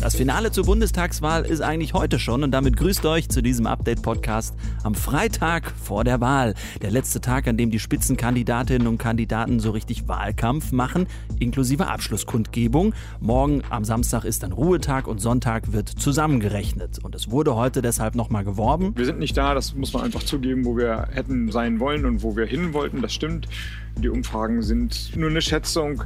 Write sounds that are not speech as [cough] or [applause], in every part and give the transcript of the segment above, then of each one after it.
Das Finale zur Bundestagswahl ist eigentlich heute schon und damit grüßt euch zu diesem Update-Podcast am Freitag vor der Wahl. Der letzte Tag, an dem die Spitzenkandidatinnen und Kandidaten so richtig Wahlkampf machen, inklusive Abschlusskundgebung. Morgen am Samstag ist dann Ruhetag und Sonntag wird zusammengerechnet. Und es wurde heute deshalb nochmal geworben. Wir sind nicht da, das muss man einfach zugeben, wo wir hätten sein wollen und wo wir hin wollten. Das stimmt. Die Umfragen sind nur eine Schätzung.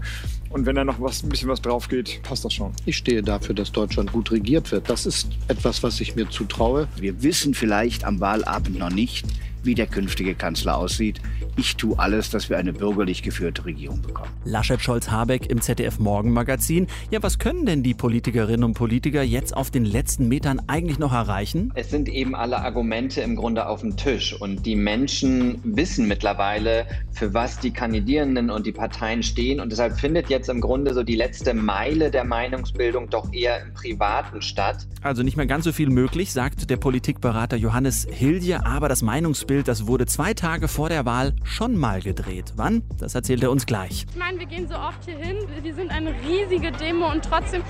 Und wenn da noch was, ein bisschen was drauf geht, passt das schon. Ich stehe dafür, dass Deutschland gut regiert wird. Das ist etwas, was ich mir zutraue. Wir wissen vielleicht am Wahlabend noch nicht, wie der künftige Kanzler aussieht. Ich tue alles, dass wir eine bürgerlich geführte Regierung bekommen. Laschet Scholz Habeck im ZDF Morgenmagazin. Ja, was können denn die Politikerinnen und Politiker jetzt auf den letzten Metern eigentlich noch erreichen? Es sind eben alle Argumente im Grunde auf dem Tisch und die Menschen wissen mittlerweile, für was die Kandidierenden und die Parteien stehen und deshalb findet jetzt im Grunde so die letzte Meile der Meinungsbildung doch eher im Privaten statt. Also nicht mehr ganz so viel möglich, sagt der Politikberater Johannes Hilje, aber das Meinungsbild, das wurde zwei Tage vor der Wahl schon mal gedreht. Wann? Das erzählt er uns gleich. Ich meine, wir gehen so oft hier hin, wir sind eine riesige Demo und trotzdem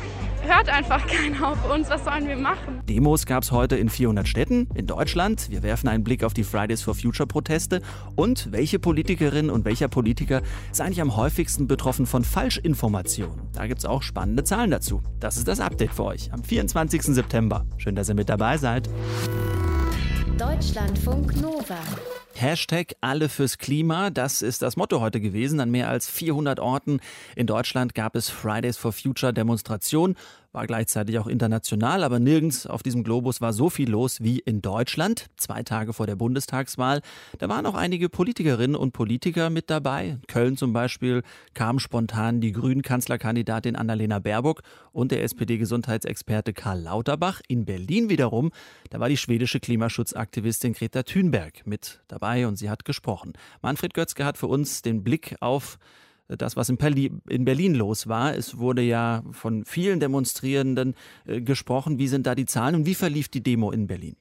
hört einfach [laughs] keiner auf uns. Was sollen wir machen? Demos gab es heute in 400 Städten in Deutschland. Wir werfen einen Blick auf die Fridays for Future Proteste und welche Politikerin und welcher Politiker ist eigentlich am häufigsten betroffen von Falschinformationen. Da gibt es auch spannende Zahlen dazu. Das ist das Update für euch am 24. September. Schön, dass ihr mit dabei seid. Deutschlandfunk Nova. Hashtag alle fürs Klima, das ist das Motto heute gewesen. An mehr als 400 Orten in Deutschland gab es Fridays for Future Demonstrationen war gleichzeitig auch international, aber nirgends auf diesem Globus war so viel los wie in Deutschland, zwei Tage vor der Bundestagswahl. Da waren auch einige Politikerinnen und Politiker mit dabei. In Köln zum Beispiel kam spontan die Grünen-Kanzlerkandidatin Annalena Baerbock und der SPD-Gesundheitsexperte Karl Lauterbach. In Berlin wiederum, da war die schwedische Klimaschutzaktivistin Greta Thunberg mit dabei und sie hat gesprochen. Manfred Götzke hat für uns den Blick auf das, was in, Berlin los war. Es wurde ja von vielen Demonstrierenden äh, gesprochen. Wie sind da die Zahlen und wie verlief die Demo in Berlin?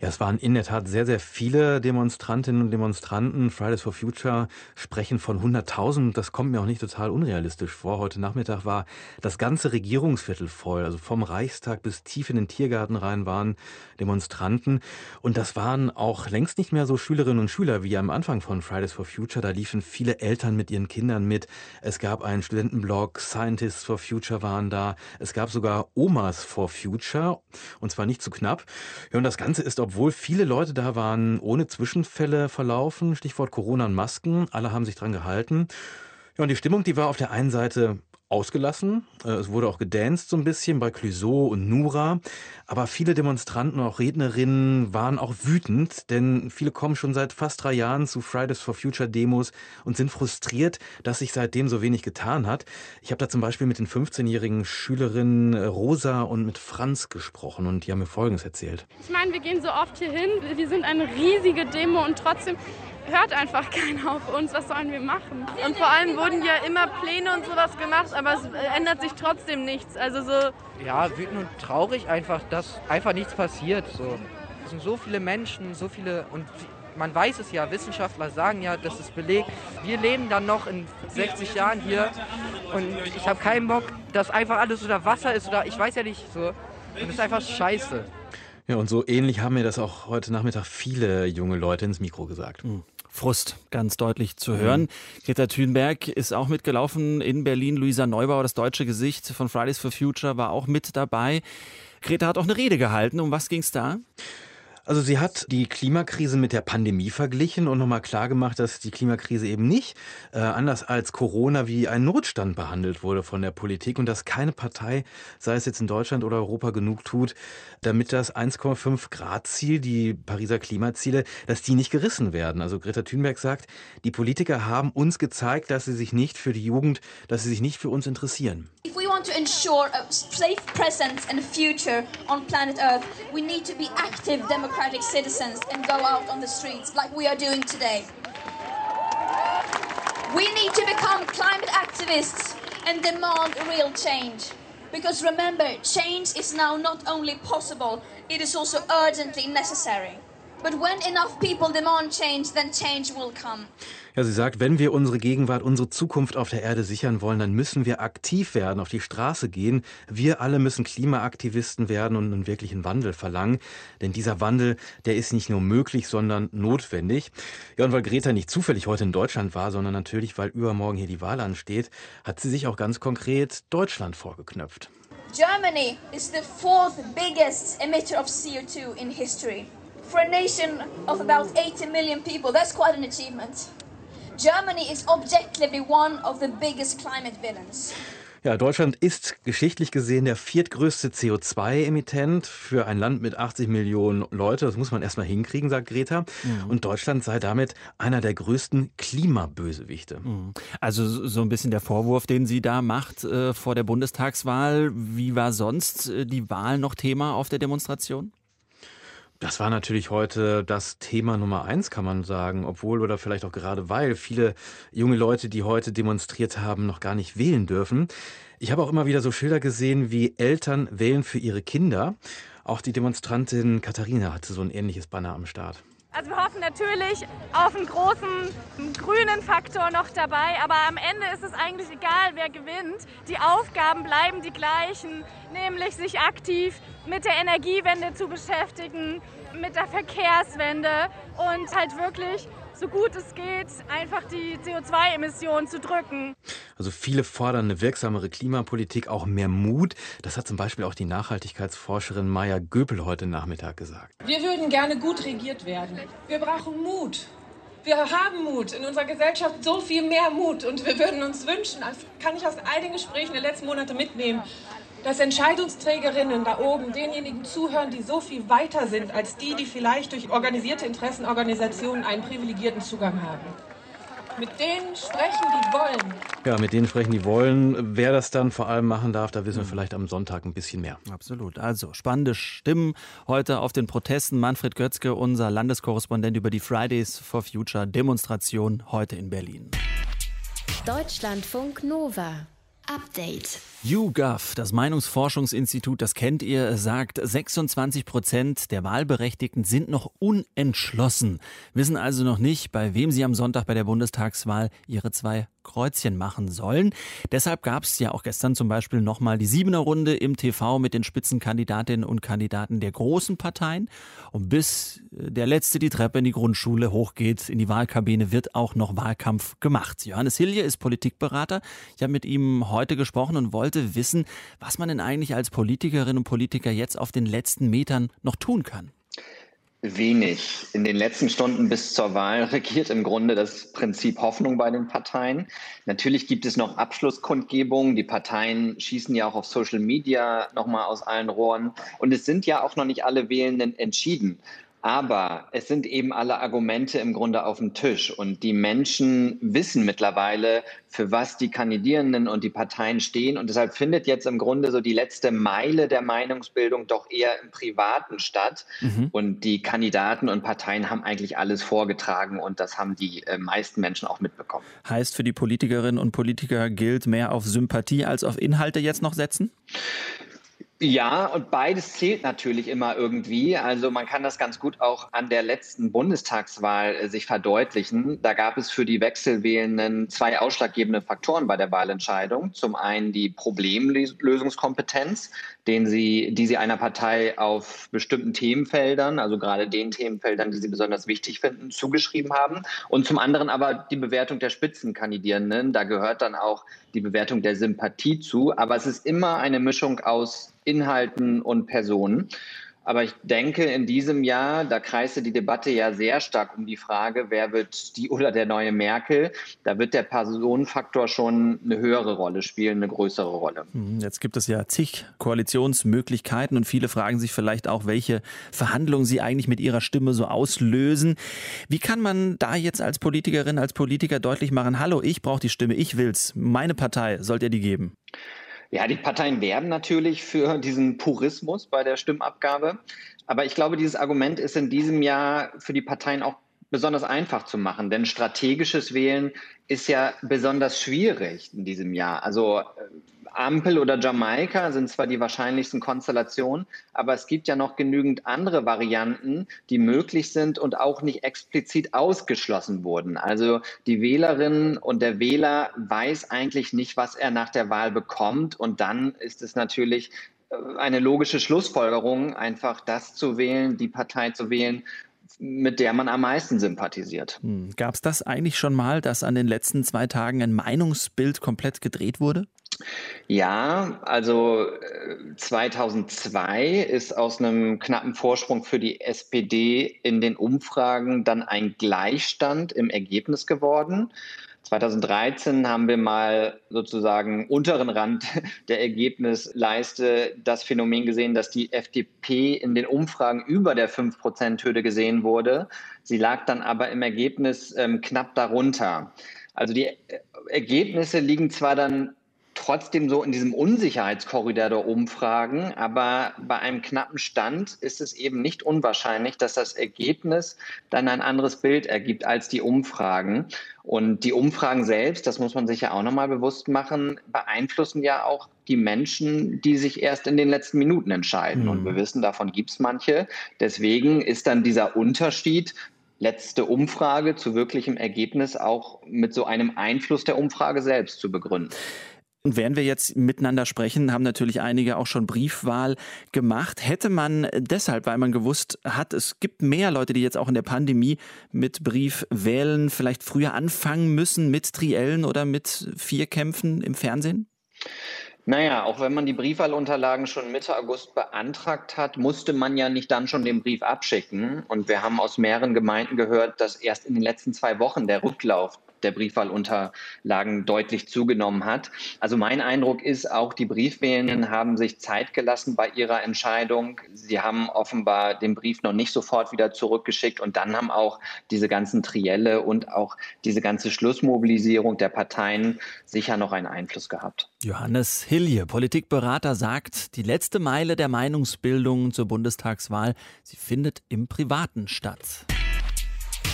Ja, es waren in der Tat sehr, sehr viele Demonstrantinnen und Demonstranten. Fridays for Future sprechen von 100.000. Das kommt mir auch nicht total unrealistisch vor. Heute Nachmittag war das ganze Regierungsviertel voll. Also vom Reichstag bis tief in den Tiergarten rein waren Demonstranten. Und das waren auch längst nicht mehr so Schülerinnen und Schüler wie am Anfang von Fridays for Future. Da liefen viele Eltern mit ihren Kindern mit. Es gab einen Studentenblog, Scientists for Future waren da. Es gab sogar Omas for Future. Und zwar nicht zu knapp. Ja, und das Ganze ist, obwohl viele Leute da waren, ohne Zwischenfälle verlaufen. Stichwort Corona und Masken. Alle haben sich dran gehalten. Ja, und die Stimmung, die war auf der einen Seite ausgelassen. Äh, es wurde auch gedanced so ein bisschen bei Clouseau und Nura. Aber viele Demonstranten und auch Rednerinnen waren auch wütend, denn viele kommen schon seit fast drei Jahren zu Fridays for Future Demos und sind frustriert, dass sich seitdem so wenig getan hat. Ich habe da zum Beispiel mit den 15-jährigen Schülerinnen äh, Rosa und mit Franz gesprochen und die haben mir Folgendes erzählt. Ich meine, wir gehen so oft hier hin, wir sind eine riesige Demo und trotzdem hört einfach keiner auf uns. Was sollen wir machen? Und vor allem wurden ja immer Pläne und sowas gemacht, aber es ändert sich trotzdem nichts. Also so. Ja, wütend und traurig einfach, dass einfach nichts passiert. So. Es sind so viele Menschen, so viele und man weiß es ja, Wissenschaftler sagen ja, das ist belegt. Wir leben dann noch in 60 Jahren hier und ich habe keinen Bock, dass einfach alles unter Wasser ist oder ich weiß ja nicht so. Und das ist einfach scheiße. Ja, und so ähnlich haben mir das auch heute Nachmittag viele junge Leute ins Mikro gesagt. Mhm. Frust ganz deutlich zu hören. Greta Thunberg ist auch mitgelaufen in Berlin. Luisa Neubauer, das deutsche Gesicht von Fridays for Future, war auch mit dabei. Greta hat auch eine Rede gehalten. Um was ging es da? Also sie hat die Klimakrise mit der Pandemie verglichen und nochmal klargemacht, dass die Klimakrise eben nicht äh, anders als Corona wie ein Notstand behandelt wurde von der Politik und dass keine Partei, sei es jetzt in Deutschland oder Europa, genug tut, damit das 1,5 Grad Ziel, die Pariser Klimaziele, dass die nicht gerissen werden. Also Greta Thunberg sagt, die Politiker haben uns gezeigt, dass sie sich nicht für die Jugend, dass sie sich nicht für uns interessieren. If we to ensure a safe presence and future on planet Earth, we need to be active democratic democratic citizens and go out on the streets like we are doing today. We need to become climate activists and demand real change. Because remember, change is now not only possible, it is also urgently necessary. But when enough people demand change, then change will come. Ja, sie sagt, wenn wir unsere Gegenwart, unsere Zukunft auf der Erde sichern wollen, dann müssen wir aktiv werden, auf die Straße gehen. Wir alle müssen Klimaaktivisten werden und einen wirklichen Wandel verlangen. Denn dieser Wandel, der ist nicht nur möglich, sondern notwendig. Ja, und weil Greta nicht zufällig heute in Deutschland war, sondern natürlich, weil übermorgen hier die Wahl ansteht, hat sie sich auch ganz konkret Deutschland vorgeknöpft. Germany is the fourth biggest emitter of CO2 in history. For a nation of about 80 million people, that's quite an achievement. Germany is objectively one of the biggest climate villains. Ja, Deutschland ist geschichtlich gesehen der viertgrößte CO2-Emittent für ein Land mit 80 Millionen Leute. Das muss man erstmal hinkriegen, sagt Greta. Mhm. Und Deutschland sei damit einer der größten Klimabösewichte. Mhm. Also so ein bisschen der Vorwurf, den sie da macht äh, vor der Bundestagswahl. Wie war sonst äh, die Wahl noch Thema auf der Demonstration? Das war natürlich heute das Thema Nummer eins, kann man sagen, obwohl oder vielleicht auch gerade weil viele junge Leute, die heute demonstriert haben, noch gar nicht wählen dürfen. Ich habe auch immer wieder so Schilder gesehen, wie Eltern wählen für ihre Kinder. Auch die Demonstrantin Katharina hatte so ein ähnliches Banner am Start. Also wir hoffen natürlich auf einen großen grünen Faktor noch dabei, aber am Ende ist es eigentlich egal, wer gewinnt. Die Aufgaben bleiben die gleichen, nämlich sich aktiv mit der Energiewende zu beschäftigen, mit der Verkehrswende und halt wirklich so gut es geht, einfach die CO2-Emissionen zu drücken. Also viele fordern eine wirksamere Klimapolitik, auch mehr Mut. Das hat zum Beispiel auch die Nachhaltigkeitsforscherin Maya Göpel heute Nachmittag gesagt. Wir würden gerne gut regiert werden. Wir brauchen Mut. Wir haben Mut, in unserer Gesellschaft so viel mehr Mut und wir würden uns wünschen, das kann ich aus all den Gesprächen der letzten Monate mitnehmen, dass Entscheidungsträgerinnen da oben denjenigen zuhören, die so viel weiter sind als die, die vielleicht durch organisierte Interessenorganisationen einen privilegierten Zugang haben. Mit denen sprechen, die wollen. Ja, mit denen sprechen, die wollen. Wer das dann vor allem machen darf, da wissen wir vielleicht am Sonntag ein bisschen mehr. Absolut. Also spannende Stimmen heute auf den Protesten. Manfred Götzke, unser Landeskorrespondent über die Fridays for Future Demonstration heute in Berlin. Deutschlandfunk Nova. Update. YouGov, das Meinungsforschungsinstitut, das kennt ihr, sagt, 26 Prozent der Wahlberechtigten sind noch unentschlossen, wissen also noch nicht, bei wem sie am Sonntag bei der Bundestagswahl ihre zwei Kreuzchen machen sollen. Deshalb gab es ja auch gestern zum Beispiel nochmal die Siebener Runde im TV mit den Spitzenkandidatinnen und Kandidaten der großen Parteien. Und bis äh, der Letzte die Treppe in die Grundschule hochgeht, in die Wahlkabine, wird auch noch Wahlkampf gemacht. Johannes Hilje ist Politikberater. Ich habe mit ihm heute gesprochen und wollte wissen, was man denn eigentlich als Politikerin und Politiker jetzt auf den letzten Metern noch tun kann. Wenig. In den letzten Stunden bis zur Wahl regiert im Grunde das Prinzip Hoffnung bei den Parteien. Natürlich gibt es noch Abschlusskundgebungen. Die Parteien schießen ja auch auf Social Media nochmal aus allen Rohren. Und es sind ja auch noch nicht alle Wählenden entschieden. Aber es sind eben alle Argumente im Grunde auf dem Tisch. Und die Menschen wissen mittlerweile, für was die Kandidierenden und die Parteien stehen. Und deshalb findet jetzt im Grunde so die letzte Meile der Meinungsbildung doch eher im Privaten statt. Mhm. Und die Kandidaten und Parteien haben eigentlich alles vorgetragen und das haben die äh, meisten Menschen auch mitbekommen. Heißt für die Politikerinnen und Politiker gilt mehr auf Sympathie als auf Inhalte jetzt noch setzen? Ja, und beides zählt natürlich immer irgendwie. Also man kann das ganz gut auch an der letzten Bundestagswahl äh, sich verdeutlichen. Da gab es für die Wechselwählenden zwei ausschlaggebende Faktoren bei der Wahlentscheidung. Zum einen die Problemlösungskompetenz, den sie, die sie einer Partei auf bestimmten Themenfeldern, also gerade den Themenfeldern, die sie besonders wichtig finden, zugeschrieben haben. Und zum anderen aber die Bewertung der Spitzenkandidierenden. Da gehört dann auch die Bewertung der Sympathie zu. Aber es ist immer eine Mischung aus Inhalten und Personen. Aber ich denke, in diesem Jahr, da kreiste die Debatte ja sehr stark um die Frage, wer wird die oder der neue Merkel. Da wird der Personenfaktor schon eine höhere Rolle spielen, eine größere Rolle. Hm, jetzt gibt es ja zig Koalitionsmöglichkeiten und viele fragen sich vielleicht auch, welche Verhandlungen sie eigentlich mit ihrer Stimme so auslösen. Wie kann man da jetzt als Politikerin, als Politiker deutlich machen, hallo, ich brauche die Stimme, ich will's, meine Partei, sollt ihr die geben? Ja, die Parteien werben natürlich für diesen Purismus bei der Stimmabgabe. Aber ich glaube, dieses Argument ist in diesem Jahr für die Parteien auch besonders einfach zu machen, denn strategisches Wählen ist ja besonders schwierig in diesem Jahr. Also äh, Ampel oder Jamaika sind zwar die wahrscheinlichsten Konstellationen, aber es gibt ja noch genügend andere Varianten, die möglich sind und auch nicht explizit ausgeschlossen wurden. Also die Wählerin und der Wähler weiß eigentlich nicht, was er nach der Wahl bekommt. Und dann ist es natürlich äh, eine logische Schlussfolgerung, einfach das zu wählen, die Partei zu wählen, mit der man am meisten sympathisiert. Hm. Gab es das eigentlich schon mal, dass an den letzten zwei Tagen ein Meinungsbild komplett gedreht wurde? Ja, also 2002 äh, ist aus einem knappen Vorsprung für die SPD in den Umfragen dann ein Gleichstand im Ergebnis geworden. 2013 haben wir mal sozusagen unteren Rand [laughs] der Ergebnisleiste das Phänomen gesehen, dass die FDP in den Umfragen über der 5-Prozent-Hürde gesehen wurde. Sie lag dann aber im Ergebnis ähm, knapp darunter. Also die äh, Ergebnisse liegen zwar dann trotzdem so in diesem Unsicherheitskorridor der Umfragen, aber bei einem knappen Stand ist es eben nicht unwahrscheinlich, dass das Ergebnis dann ein anderes Bild ergibt als die Umfragen. Und die Umfragen selbst, das muss man sich ja auch nochmal bewusst machen, beeinflussen ja auch die Menschen, die sich erst in den letzten Minuten entscheiden. Mhm. Und wir wissen, davon gibt es manche. Deswegen ist dann dieser Unterschied letzte Umfrage zu wirklichem Ergebnis auch mit so einem Einfluss der Umfrage selbst zu begründen. Und während wir jetzt miteinander sprechen, haben natürlich einige auch schon Briefwahl gemacht. Hätte man deshalb, weil man gewusst hat, es gibt mehr Leute, die jetzt auch in der Pandemie mit Brief wählen, vielleicht früher anfangen müssen mit Triellen oder mit Vierkämpfen im Fernsehen? Naja, auch wenn man die Briefwahlunterlagen schon Mitte August beantragt hat, musste man ja nicht dann schon den Brief abschicken. Und wir haben aus mehreren Gemeinden gehört, dass erst in den letzten zwei Wochen der Rücklauf der Briefwahlunterlagen deutlich zugenommen hat. Also mein Eindruck ist, auch die Briefwählenden haben sich Zeit gelassen bei ihrer Entscheidung. Sie haben offenbar den Brief noch nicht sofort wieder zurückgeschickt und dann haben auch diese ganzen Trielle und auch diese ganze Schlussmobilisierung der Parteien sicher noch einen Einfluss gehabt. Johannes Hilje, Politikberater, sagt, die letzte Meile der Meinungsbildung zur Bundestagswahl, sie findet im Privaten statt.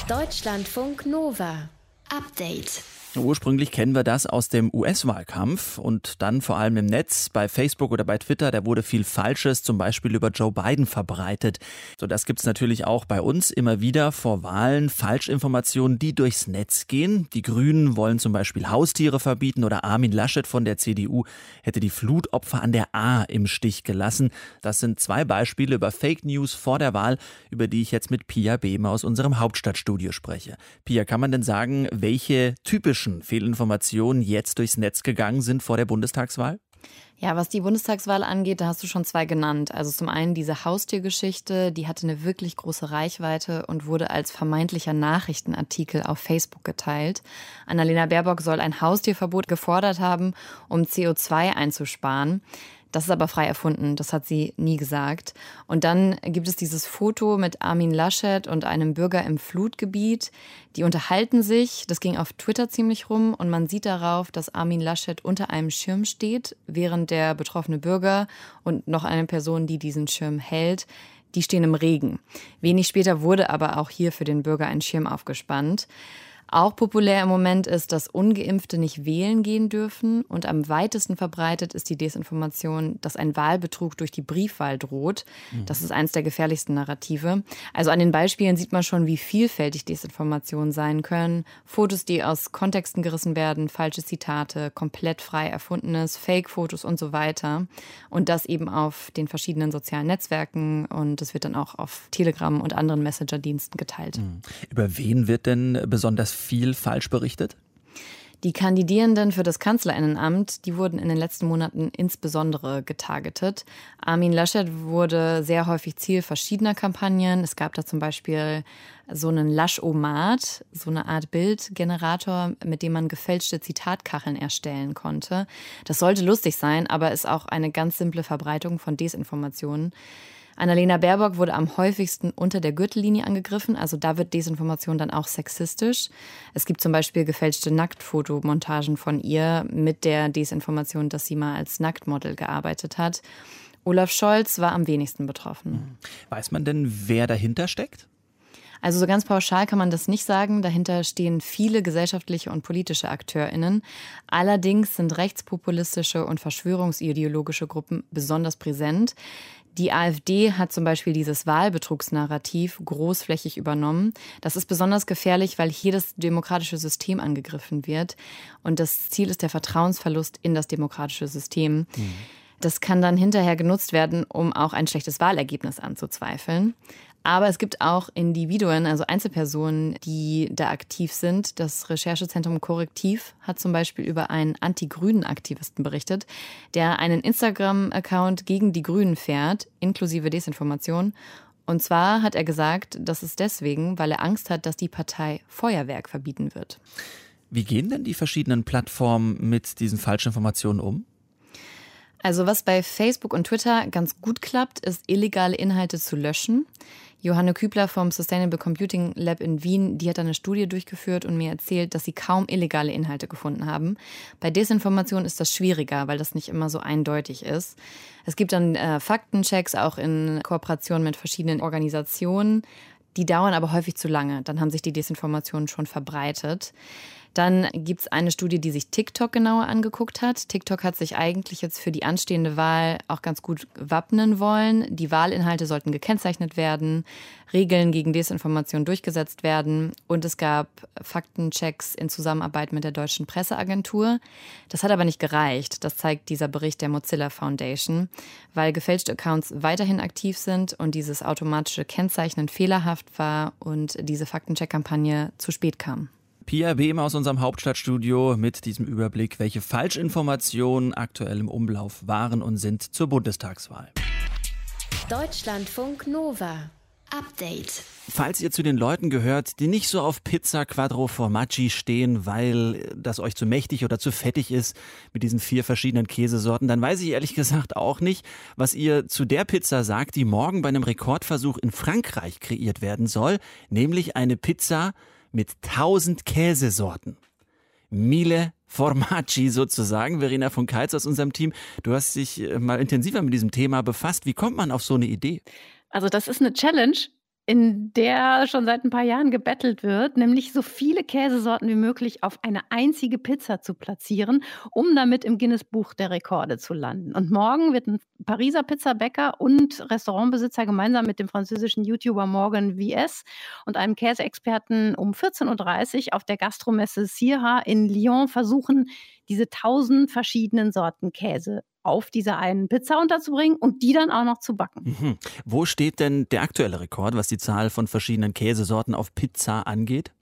Deutschlandfunk Nova Update. Ursprünglich kennen wir das aus dem US-Wahlkampf und dann vor allem im Netz, bei Facebook oder bei Twitter, da wurde viel Falsches, zum Beispiel über Joe Biden verbreitet. So, das gibt's natürlich auch bei uns immer wieder vor Wahlen, Falschinformationen, die durchs Netz gehen. Die Grünen wollen zum Beispiel Haustiere verbieten oder Armin Laschet von der CDU hätte die Flutopfer an der A im Stich gelassen. Das sind zwei Beispiele über Fake News vor der Wahl, über die ich jetzt mit Pia Behme aus unserem Hauptstadtstudio spreche. Pia, kann man denn sagen, welche typischen falschen Fehlinformationen jetzt durchs Netz gegangen sind vor der Bundestagswahl? Ja, was die Bundestagswahl angeht, da hast du schon zwei genannt. Also zum einen diese Haustiergeschichte, die hatte eine wirklich große Reichweite und wurde als vermeintlicher Nachrichtenartikel auf Facebook geteilt. Annalena Baerbock soll ein Haustierverbot gefordert haben, um CO2 einzusparen. Das ist aber frei erfunden, das hat sie nie gesagt. Und dann gibt es dieses Foto mit Armin Laschet und einem Bürger im Flutgebiet. Die unterhalten sich, das ging auf Twitter ziemlich rum und man sieht darauf, dass Armin Laschet unter einem Schirm steht, während der betroffene Bürger und noch eine Person, die diesen Schirm hält, die stehen im Regen. Wenig später wurde aber auch hier für den Bürger ein Schirm aufgespannt. Auch populär im Moment ist, dass ungeimpfte nicht wählen gehen dürfen und am weitesten verbreitet ist die Desinformation, dass ein Wahlbetrug durch die Briefwahl droht. Mhm. Das ist eines der gefährlichsten Narrative. Also an den Beispielen sieht man schon, wie vielfältig Desinformationen sein können. Fotos, die aus Kontexten gerissen werden, falsche Zitate, komplett frei erfundenes, Fake-Fotos und so weiter. Und das eben auf den verschiedenen sozialen Netzwerken und es wird dann auch auf Telegram und anderen Messenger-Diensten geteilt. Mhm. Über wen wird denn besonders viel falsch berichtet? Die Kandidierenden für das Kanzlerinnenamt, die wurden in den letzten Monaten insbesondere getargetet. Armin Laschet wurde sehr häufig Ziel verschiedener Kampagnen. Es gab da zum Beispiel so einen Laschomat, so eine Art Bildgenerator, mit dem man gefälschte Zitatkacheln erstellen konnte. Das sollte lustig sein, aber ist auch eine ganz simple Verbreitung von Desinformationen. Annalena Baerbock wurde am häufigsten unter der Gürtellinie angegriffen, also da wird Desinformation dann auch sexistisch. Es gibt zum Beispiel gefälschte Nacktfotomontagen von ihr mit der Desinformation, dass sie mal als Nacktmodel gearbeitet hat. Olaf Scholz war am wenigsten betroffen. Weiß man denn, wer dahinter steckt? Also so ganz pauschal kann man das nicht sagen. Dahinter stehen viele gesellschaftliche und politische AkteurInnen. Allerdings sind rechtspopulistische und verschwörungsideologische Gruppen besonders präsent. Die AfD hat zum Beispiel dieses Wahlbetrugsnarrativ großflächig übernommen. Das ist besonders gefährlich, weil hier das demokratische System angegriffen wird. Und das Ziel ist der Vertrauensverlust in das demokratische System. Mhm. Das kann dann hinterher genutzt werden, um auch ein schlechtes Wahlergebnis anzuzweifeln. Aber es gibt auch Individuen, also Einzelpersonen, die da aktiv sind. Das Recherchezentrum Korrektiv hat zum Beispiel über einen anti-grünen Aktivisten berichtet, der einen Instagram-Account gegen die Grünen fährt, inklusive Desinformation. Und zwar hat er gesagt, das ist deswegen, weil er Angst hat, dass die Partei Feuerwerk verbieten wird. Wie gehen denn die verschiedenen Plattformen mit diesen Falschinformationen um? Also was bei Facebook und Twitter ganz gut klappt, ist illegale Inhalte zu löschen. Johanne Kübler vom Sustainable Computing Lab in Wien, die hat eine Studie durchgeführt und mir erzählt, dass sie kaum illegale Inhalte gefunden haben. Bei Desinformation ist das schwieriger, weil das nicht immer so eindeutig ist. Es gibt dann äh, Faktenchecks auch in Kooperation mit verschiedenen Organisationen. Die dauern aber häufig zu lange. Dann haben sich die Desinformationen schon verbreitet. Dann gibt es eine Studie, die sich TikTok genauer angeguckt hat. TikTok hat sich eigentlich jetzt für die anstehende Wahl auch ganz gut wappnen wollen. Die Wahlinhalte sollten gekennzeichnet werden, Regeln gegen Desinformation durchgesetzt werden und es gab Faktenchecks in Zusammenarbeit mit der deutschen Presseagentur. Das hat aber nicht gereicht. Das zeigt dieser Bericht der Mozilla Foundation, weil gefälschte Accounts weiterhin aktiv sind und dieses automatische Kennzeichnen fehlerhaft war und diese Faktencheck-Kampagne zu spät kam. Pia Behm aus unserem Hauptstadtstudio mit diesem Überblick, welche Falschinformationen aktuell im Umlauf waren und sind zur Bundestagswahl. Deutschlandfunk Nova. Update. Falls ihr zu den Leuten gehört, die nicht so auf Pizza Quattro Formaggi stehen, weil das euch zu mächtig oder zu fettig ist mit diesen vier verschiedenen Käsesorten, dann weiß ich ehrlich gesagt auch nicht, was ihr zu der Pizza sagt, die morgen bei einem Rekordversuch in Frankreich kreiert werden soll, nämlich eine Pizza mit 1000 Käsesorten. Mille Formaggi sozusagen. Verena von Keitz aus unserem Team, du hast dich äh, mal intensiver mit diesem Thema befasst. Wie kommt man auf so eine Idee? Also das ist eine Challenge, in der schon seit ein paar Jahren gebettelt wird, nämlich so viele Käsesorten wie möglich auf eine einzige Pizza zu platzieren, um damit im Guinness-Buch der Rekorde zu landen. Und morgen wird ein Pariser Pizzabäcker und Restaurantbesitzer gemeinsam mit dem französischen YouTuber Morgan VS und einem Käseexperten um 14.30 Uhr auf der Gastromesse Sierra in Lyon versuchen, diese tausend verschiedenen Sorten Käse auf dieser einen Pizza unterzubringen und die dann auch noch zu backen. Mhm. Wo steht denn der aktuelle Rekord, was die Zahl von verschiedenen Käsesorten auf Pizza angeht?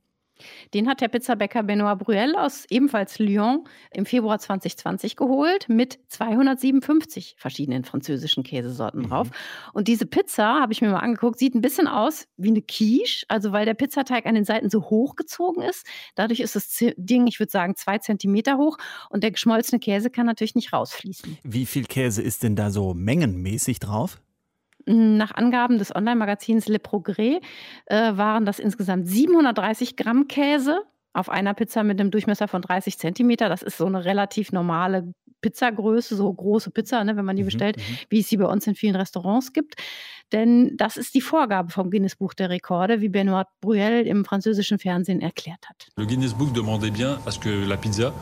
Den hat der Pizzabäcker Benoit Bruel aus ebenfalls Lyon im Februar 2020 geholt mit 257 verschiedenen französischen Käsesorten drauf. Mhm. Und diese Pizza, habe ich mir mal angeguckt, sieht ein bisschen aus wie eine Quiche, also weil der Pizzateig an den Seiten so hochgezogen ist. Dadurch ist das Ding, ich würde sagen, zwei Zentimeter hoch und der geschmolzene Käse kann natürlich nicht rausfließen. Wie viel Käse ist denn da so mengenmäßig drauf? Nach Angaben des Online-Magazins Le Progrès äh, waren das insgesamt 730 Gramm Käse auf einer Pizza mit einem Durchmesser von 30 Zentimeter. Das ist so eine relativ normale Pizzagröße, so große Pizza, ne, wenn man die mhm, bestellt, mhm. wie es sie bei uns in vielen Restaurants gibt. Denn das ist die Vorgabe vom Guinness Buch der Rekorde, wie Benoit Bruel im französischen Fernsehen erklärt hat. Le Guinness Book demandait bien à ce que la pizza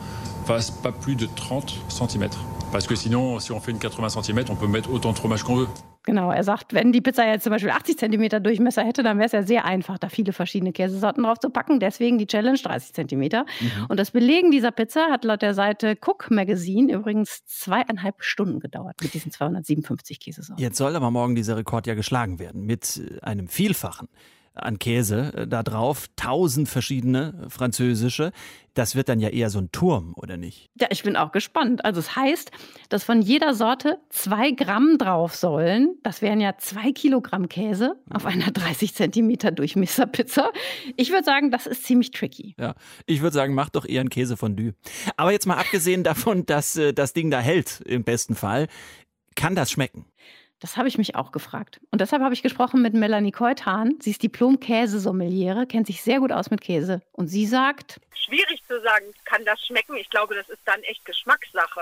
fasse pas plus de 30 cm. Parce que sinon, si on fait une 80 cm, on peut mettre autant de fromage qu'on veut. Genau, er sagt, wenn die Pizza jetzt zum Beispiel 80 cm Durchmesser hätte, dann wäre es ja sehr einfach, da viele verschiedene Käsesorten drauf zu packen. Deswegen die Challenge 30 cm. Mhm. Und das Belegen dieser Pizza hat laut der Seite Cook Magazine übrigens zweieinhalb Stunden gedauert mit diesen 257 Käsesorten. Jetzt soll aber morgen dieser Rekord ja geschlagen werden mit einem Vielfachen an Käse äh, da drauf, tausend verschiedene französische. Das wird dann ja eher so ein Turm, oder nicht? Ja, ich bin auch gespannt. Also es heißt, dass von jeder Sorte zwei Gramm drauf sollen. Das wären ja zwei Kilogramm Käse auf einer 30 Zentimeter Durchmesserpizza. Ich würde sagen, das ist ziemlich tricky. Ja, ich würde sagen, mach doch eher ein Käsefondue. Aber jetzt mal abgesehen davon, dass äh, das Ding da hält, im besten Fall, kann das schmecken? Das habe ich mich auch gefragt. Und deshalb habe ich gesprochen mit Melanie Keutan. Sie ist Diplom-Käsesommeliere, kennt sich sehr gut aus mit Käse. Und sie sagt: Schwierig zu sagen, kann das schmecken. Ich glaube, das ist dann echt Geschmackssache.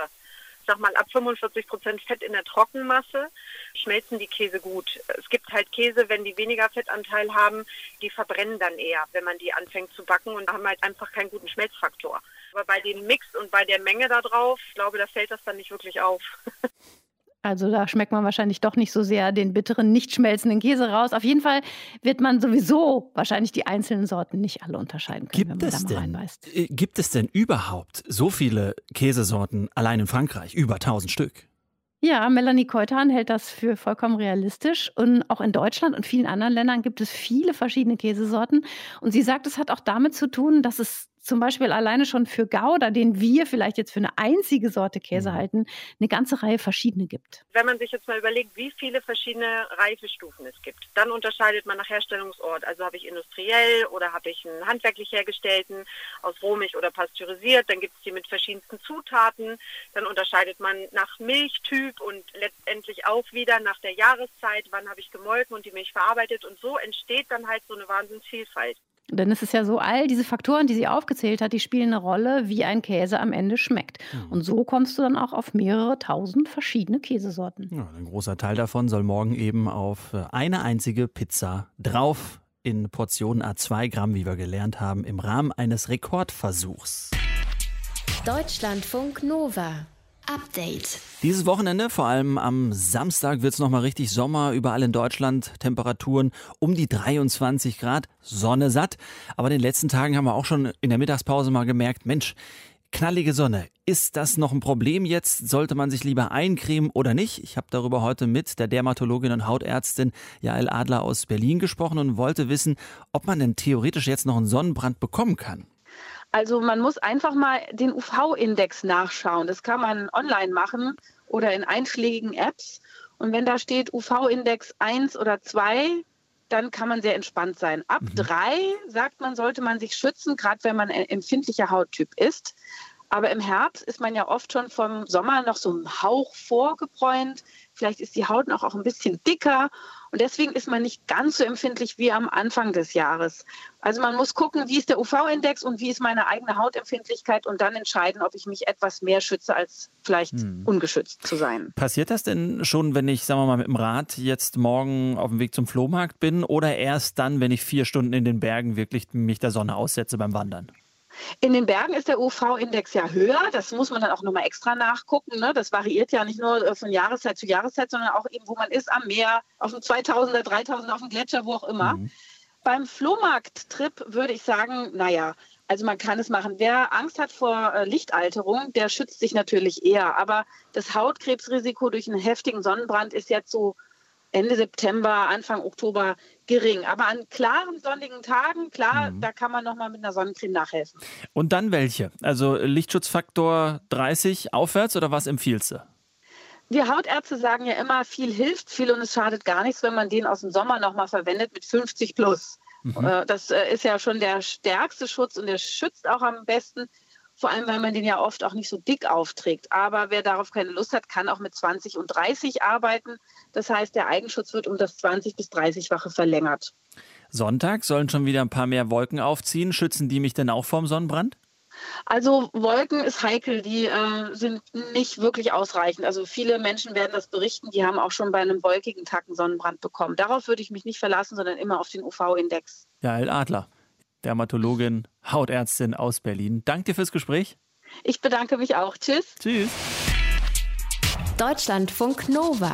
sag mal, ab 45 Prozent Fett in der Trockenmasse schmelzen die Käse gut. Es gibt halt Käse, wenn die weniger Fettanteil haben, die verbrennen dann eher, wenn man die anfängt zu backen und haben halt einfach keinen guten Schmelzfaktor. Aber bei dem Mix und bei der Menge da drauf, ich glaube, da fällt das dann nicht wirklich auf. [laughs] Also da schmeckt man wahrscheinlich doch nicht so sehr den bitteren, nicht schmelzenden Käse raus. Auf jeden Fall wird man sowieso wahrscheinlich die einzelnen Sorten nicht alle unterscheiden können, Gibt wenn man es da denn, reinbeißt. äh, gibt es denn überhaupt so viele Käsesorten allein in Frankreich? Über 1000 Stück. Ja, Melanie Keutan hält das für vollkommen realistisch. Und auch in Deutschland und vielen anderen Ländern gibt es viele verschiedene Käsesorten. Und sie sagt, es hat auch damit zu tun, dass es zum Beispiel alleine schon für Gouda, den wir vielleicht jetzt für eine einzige Sorte Käse halten, eine ganze Reihe verschiedene gibt. Wenn man sich jetzt mal überlegt, wie viele verschiedene Reifestufen es gibt, dann unterscheidet man nach Herstellungsort. Also habe ich industriell oder habe ich einen handwerklich hergestellten aus Rohmilch oder pasteurisiert. Dann gibt es die mit verschiedensten Zutaten. Dann unterscheidet man nach Milchtyp und letztendlich auch wieder nach der Jahreszeit, wann habe ich gemolken und die Milch verarbeitet. Und so entsteht dann halt so eine Wahnsinnsvielfalt. Denn es ist ja so, all diese Faktoren, die sie aufgezählt hat, die spielen eine Rolle, wie ein Käse am Ende schmeckt. Und so kommst du dann auch auf mehrere tausend verschiedene Käsesorten. Ja, ein großer Teil davon soll morgen eben auf äh, eine einzige Pizza drauf in Portionen A2 Gramm, wie wir gelernt haben, im Rahmen eines Rekordversuchs. Deutschlandfunk Nova. Update. Dieses Wochenende, vor allem am Samstag, wird es nochmal richtig Sommer. Überall in Deutschland Temperaturen um die 23 Grad, Sonne satt. Aber in den letzten Tagen haben wir auch schon in der Mittagspause mal gemerkt, Mensch, knallige Sonne. Ist das noch ein Problem jetzt? Sollte man sich lieber eincremen oder nicht? Ich habe darüber heute mit der Dermatologin und Hautärztin Jael Adler aus Berlin gesprochen und wollte wissen, ob man denn theoretisch jetzt noch einen Sonnenbrand bekommen kann. Also man muss einfach mal den UV-Index nachschauen. Das kann man online machen oder in einschlägigen Apps. Und wenn da steht UV-Index 1 oder 2, dann kann man sehr entspannt sein. Ab 3 sagt man, sollte man sich schützen, gerade wenn man ein empfindlicher Hauttyp ist. Aber im Herbst ist man ja oft schon vom Sommer noch so ein Hauch vorgebräunt. Vielleicht ist die Haut noch auch ein bisschen dicker. Und deswegen ist man nicht ganz so empfindlich wie am Anfang des Jahres. Also man muss gucken, wie ist der UV-Index und wie ist meine eigene Hautempfindlichkeit und dann entscheiden, ob ich mich etwas mehr schütze, als vielleicht ungeschützt zu sein. Passiert das denn schon, wenn ich, sagen wir mal, mit dem Rad jetzt morgen auf dem Weg zum Flohmarkt bin oder erst dann, wenn ich vier Stunden in den Bergen wirklich mich der Sonne aussetze beim Wandern? In den Bergen ist der UV-Index ja höher. Das muss man dann auch nochmal extra nachgucken. Ne? Das variiert ja nicht nur äh, von Jahreszeit zu Jahreszeit, sondern auch eben, wo man ist, am Meer, auf dem 2000er, 3000er, auf dem Gletscher, wo auch immer. Beim Flohmarkttrip würde ich sagen, naja, also man kann es machen. Wer Angst hat vor äh, Lichtalterung, der schützt sich natürlich eher. Aber das Hautkrebsrisiko durch einen heftigen Sonnenbrand ist jetzt so Ende September, Anfang Oktober gering. Aber an klaren, sonnigen Tagen, klar, da kann man nochmal mit einer Sonnencreme nachhelfen. Und dann welche? Also Lichtschutzfaktor 30 aufwärts oder was empfiehlst du? Wir Hautärzte sagen ja immer, viel hilft viel und es schadet gar nichts, wenn man den aus dem Sommer nochmal verwendet mit 50 plus. Mhm. Äh, Das äh, ist ja schon der stärkste Schutz und der schützt auch am besten. Vor allem, weil man den ja oft auch nicht so dick aufträgt. Aber wer darauf keine Lust hat, kann auch mit 20 und 30 arbeiten. Das heißt, der Eigenschutz wird um das 20 bis 30-fache verlängert. Sonntag sollen schon wieder ein paar mehr Wolken aufziehen. Schützen die mich denn auch vorm Sonnenbrand? Also Wolken ist heikel, die äh, sind nicht wirklich ausreichend. Also viele Menschen werden das berichten, die haben auch schon bei einem wolkigen Tag einen Sonnenbrand bekommen. Darauf würde ich mich nicht verlassen, sondern immer auf den UV-Index. Jael Adler, Dermatologin, Hautärztin aus Berlin. Danke dir fürs Gespräch. Ich bedanke mich auch. Tschüss. Tschüss. Deutschlandfunk Nova.